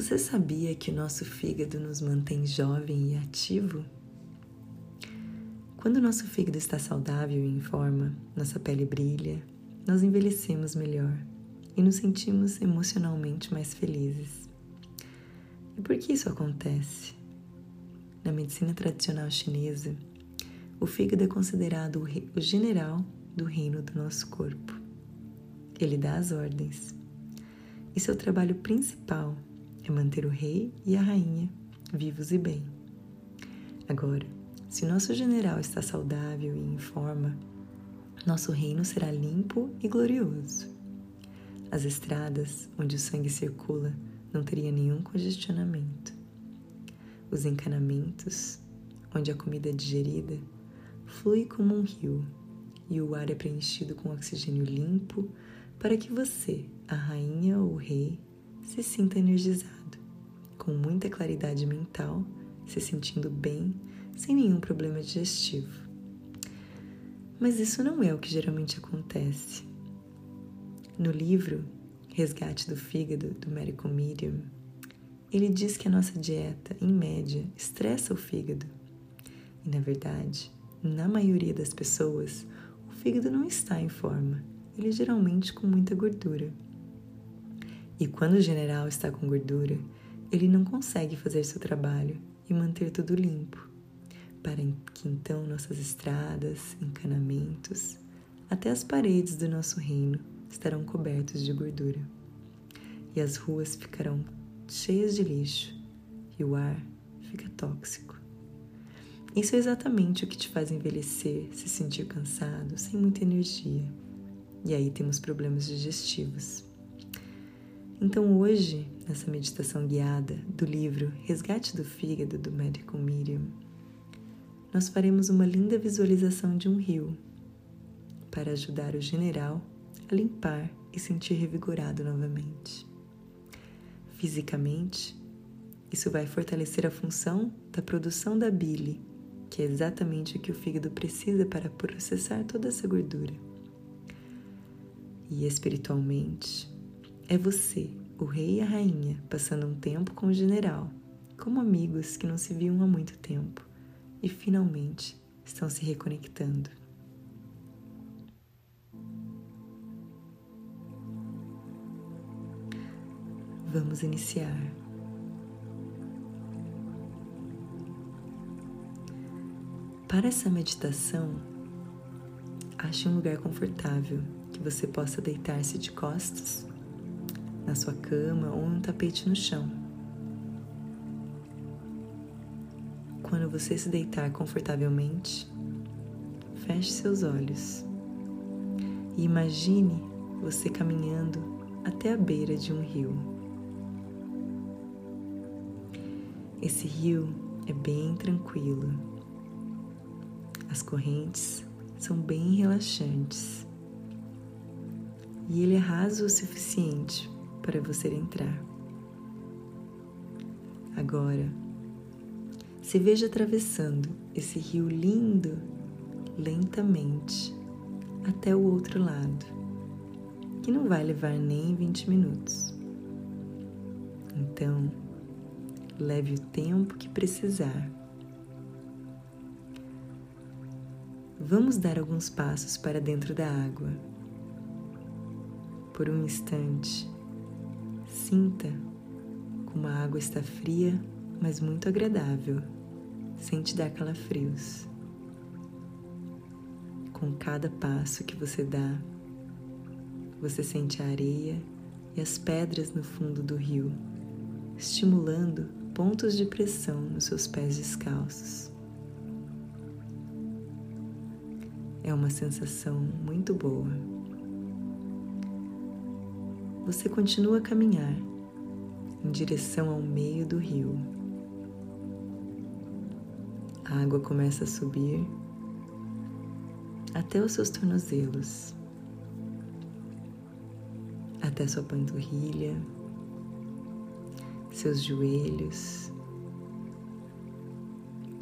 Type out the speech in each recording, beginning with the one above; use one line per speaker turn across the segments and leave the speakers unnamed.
Você sabia que o nosso fígado nos mantém jovem e ativo? Quando o nosso fígado está saudável e em forma, nossa pele brilha, nós envelhecemos melhor e nos sentimos emocionalmente mais felizes. E por que isso acontece? Na medicina tradicional chinesa, o fígado é considerado o general do reino do nosso corpo. Ele dá as ordens. E seu trabalho principal é manter o rei e a rainha vivos e bem. Agora, se nosso general está saudável e em forma, nosso reino será limpo e glorioso. As estradas onde o sangue circula não teria nenhum congestionamento. Os encanamentos, onde a comida é digerida, flui como um rio e o ar é preenchido com oxigênio limpo para que você, a rainha ou o rei, se sinta energizado, com muita claridade mental, se sentindo bem, sem nenhum problema digestivo. Mas isso não é o que geralmente acontece. No livro Resgate do Fígado, do Medical Medium, ele diz que a nossa dieta, em média, estressa o fígado. E na verdade, na maioria das pessoas, o fígado não está em forma, ele é geralmente com muita gordura. E quando o general está com gordura, ele não consegue fazer seu trabalho e manter tudo limpo, para que então nossas estradas, encanamentos, até as paredes do nosso reino estarão cobertos de gordura, e as ruas ficarão cheias de lixo, e o ar fica tóxico. Isso é exatamente o que te faz envelhecer, se sentir cansado, sem muita energia. E aí temos problemas digestivos. Então hoje, nessa meditação guiada do livro Resgate do Fígado do Medical Medium, nós faremos uma linda visualização de um rio para ajudar o general a limpar e sentir revigorado novamente. Fisicamente, isso vai fortalecer a função da produção da bile, que é exatamente o que o fígado precisa para processar toda essa gordura. E espiritualmente, é você, o rei e a rainha, passando um tempo com o general, como amigos que não se viam há muito tempo e finalmente estão se reconectando. Vamos iniciar. Para essa meditação, ache um lugar confortável que você possa deitar-se de costas na sua cama ou um tapete no chão. Quando você se deitar confortavelmente, feche seus olhos e imagine você caminhando até a beira de um rio. Esse rio é bem tranquilo. As correntes são bem relaxantes. E ele é raso o suficiente para você entrar. Agora, se veja atravessando esse rio lindo lentamente até o outro lado, que não vai levar nem 20 minutos. Então, Leve o tempo que precisar. Vamos dar alguns passos para dentro da água. Por um instante, sinta como a água está fria, mas muito agradável, sem te dar calafrios. Com cada passo que você dá, você sente a areia e as pedras no fundo do rio, estimulando pontos de pressão nos seus pés descalços. É uma sensação muito boa. Você continua a caminhar em direção ao meio do rio. A água começa a subir até os seus tornozelos, até sua panturrilha seus joelhos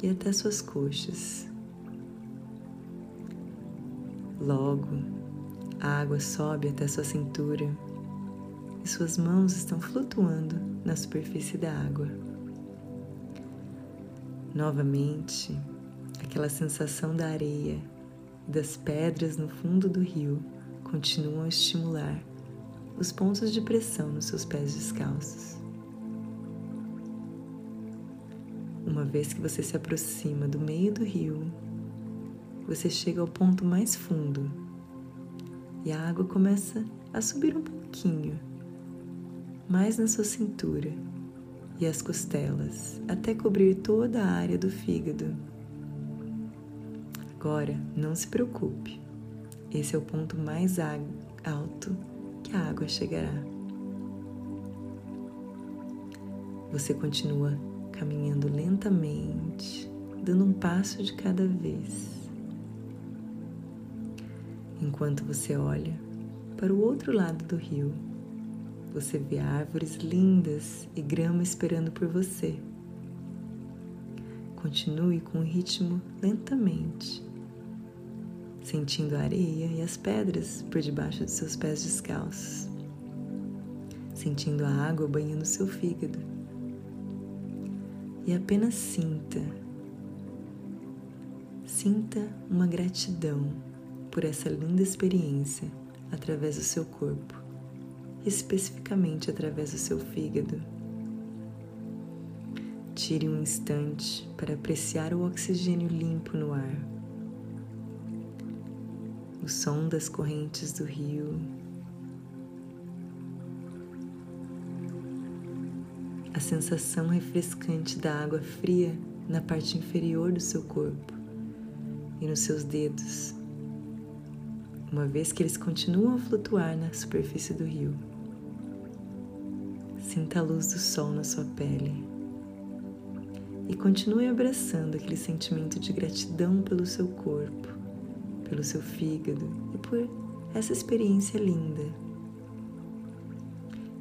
e até suas coxas. Logo, a água sobe até sua cintura suas mãos estão flutuando na superfície da água. Novamente, aquela sensação da areia e das pedras no fundo do rio continuam a estimular os pontos de pressão nos seus pés descalços. Uma vez que você se aproxima do meio do rio, você chega ao ponto mais fundo e a água começa a subir um pouquinho, mais na sua cintura e as costelas, até cobrir toda a área do fígado. Agora, não se preocupe, esse é o ponto mais alto que a água chegará. Você continua caminhando lentamente, dando um passo de cada vez. Enquanto você olha para o outro lado do rio, você vê árvores lindas e grama esperando por você. Continue com o ritmo lentamente, sentindo a areia e as pedras por debaixo de seus pés descalços, sentindo a água banhando seu fígado e apenas sinta. Sinta uma gratidão por essa linda experiência através do seu corpo, especificamente através do seu fígado. Tire um instante para apreciar o oxigênio limpo no ar, o som das correntes do rio. A sensação refrescante da água fria na parte inferior do seu corpo e nos seus dedos, uma vez que eles continuam a flutuar na superfície do rio. Sinta a luz do sol na sua pele e continue abraçando aquele sentimento de gratidão pelo seu corpo, pelo seu fígado e por essa experiência linda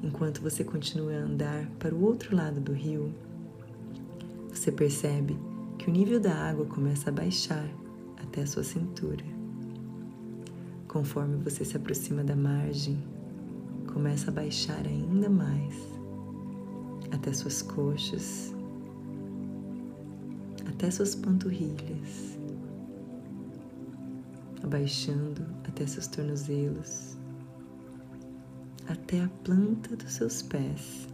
enquanto você continua a andar para o outro lado do rio, você percebe que o nível da água começa a baixar até a sua cintura. Conforme você se aproxima da margem, começa a baixar ainda mais até suas coxas, até suas panturrilhas, abaixando até seus tornozelos até a planta dos seus pés.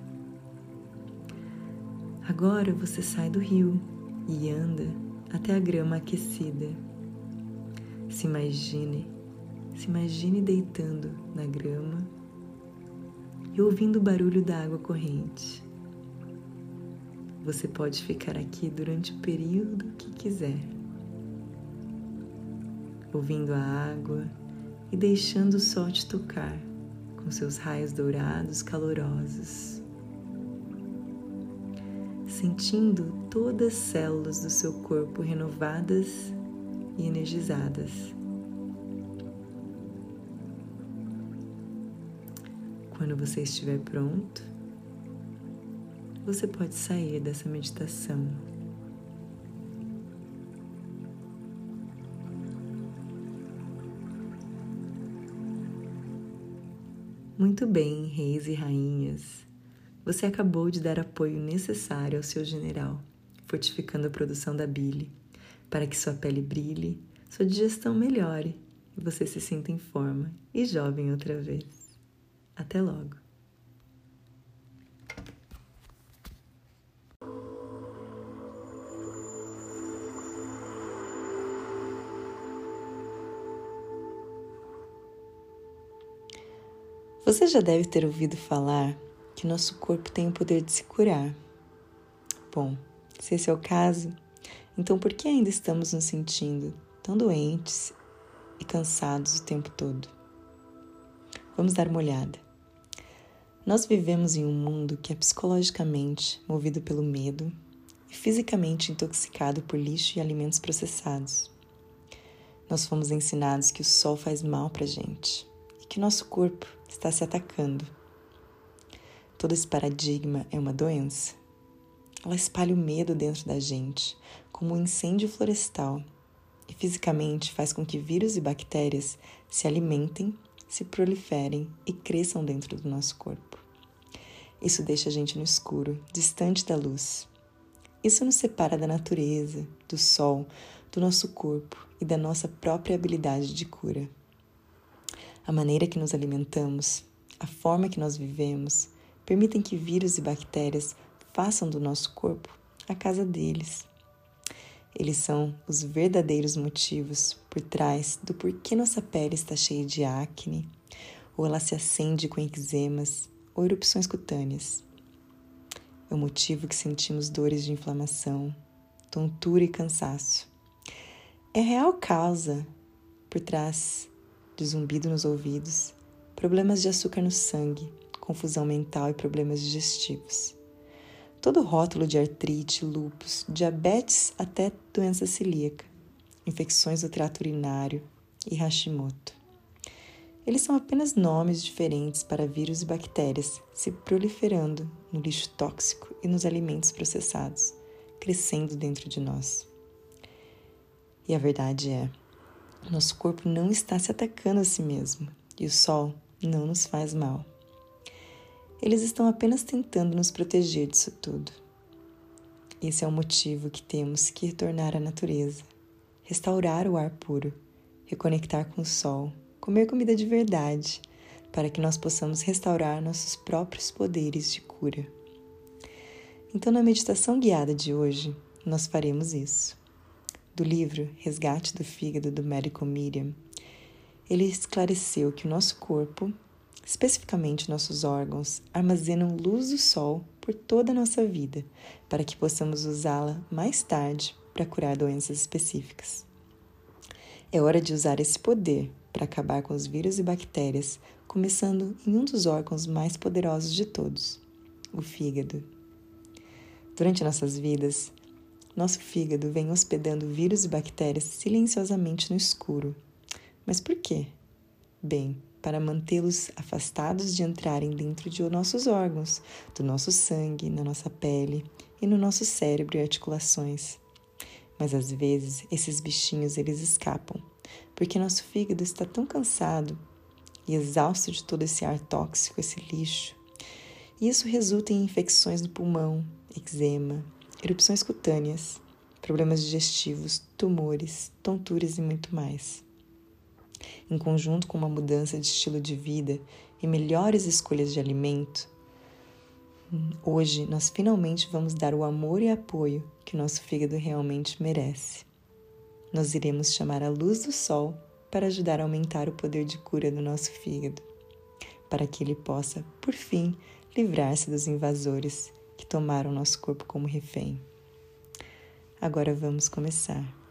Agora você sai do rio e anda até a grama aquecida. Se imagine, se imagine deitando na grama e ouvindo o barulho da água corrente. Você pode ficar aqui durante o período que quiser, ouvindo a água e deixando o sol te tocar com seus raios dourados calorosos, sentindo todas as células do seu corpo renovadas e energizadas. Quando você estiver pronto, você pode sair dessa meditação Muito bem, reis e rainhas. Você acabou de dar apoio necessário ao seu general, fortificando a produção da bile, para que sua pele brilhe, sua digestão melhore e você se sinta em forma e jovem outra vez. Até logo! Você já deve ter ouvido falar que nosso corpo tem o poder de se curar. Bom, se esse é o caso, então por que ainda estamos nos sentindo tão doentes e cansados o tempo todo? Vamos dar uma olhada. Nós vivemos em um mundo que é psicologicamente movido pelo medo e fisicamente intoxicado por lixo e alimentos processados. Nós fomos ensinados que o sol faz mal para gente e que nosso corpo está se atacando. Todo esse paradigma é uma doença. Ela espalha o medo dentro da gente, como um incêndio florestal, e fisicamente faz com que vírus e bactérias se alimentem, se proliferem e cresçam dentro do nosso corpo. Isso deixa a gente no escuro, distante da luz. Isso nos separa da natureza, do sol, do nosso corpo e da nossa própria habilidade de cura. A maneira que nos alimentamos, a forma que nós vivemos, permitem que vírus e bactérias façam do nosso corpo a casa deles. Eles são os verdadeiros motivos por trás do porquê nossa pele está cheia de acne, ou ela se acende com eczemas ou erupções cutâneas. É o motivo que sentimos dores de inflamação, tontura e cansaço. É a real causa por trás de zumbido nos ouvidos, problemas de açúcar no sangue, confusão mental e problemas digestivos. Todo rótulo de artrite, lúpus, diabetes até doença celíaca, infecções do trato urinário e Hashimoto. Eles são apenas nomes diferentes para vírus e bactérias se proliferando no lixo tóxico e nos alimentos processados, crescendo dentro de nós. E a verdade é, nosso corpo não está se atacando a si mesmo e o sol não nos faz mal. Eles estão apenas tentando nos proteger disso tudo. Esse é o motivo que temos que retornar à natureza, restaurar o ar puro, reconectar com o sol comer comida de verdade, para que nós possamos restaurar nossos próprios poderes de cura. Então, na meditação guiada de hoje, nós faremos isso. Do livro Resgate do Fígado do médico Miriam, ele esclareceu que o nosso corpo, especificamente nossos órgãos, armazenam luz do sol por toda a nossa vida, para que possamos usá-la mais tarde para curar doenças específicas. É hora de usar esse poder para acabar com os vírus e bactérias, começando em um dos órgãos mais poderosos de todos, o fígado. Durante nossas vidas, nosso fígado vem hospedando vírus e bactérias silenciosamente no escuro. Mas por quê? Bem, para mantê-los afastados de entrarem dentro de nossos órgãos, do nosso sangue, na nossa pele e no nosso cérebro e articulações. Mas às vezes esses bichinhos eles escapam porque nosso fígado está tão cansado e exausto de todo esse ar tóxico, esse lixo. E isso resulta em infecções no pulmão, eczema, erupções cutâneas, problemas digestivos, tumores, tonturas e muito mais. Em conjunto com uma mudança de estilo de vida e melhores escolhas de alimento, hoje nós finalmente vamos dar o amor e apoio que o nosso fígado realmente merece nós iremos chamar a luz do sol para ajudar a aumentar o poder de cura do nosso fígado, para que ele possa, por fim, livrar-se dos invasores que tomaram nosso corpo como refém. Agora vamos começar.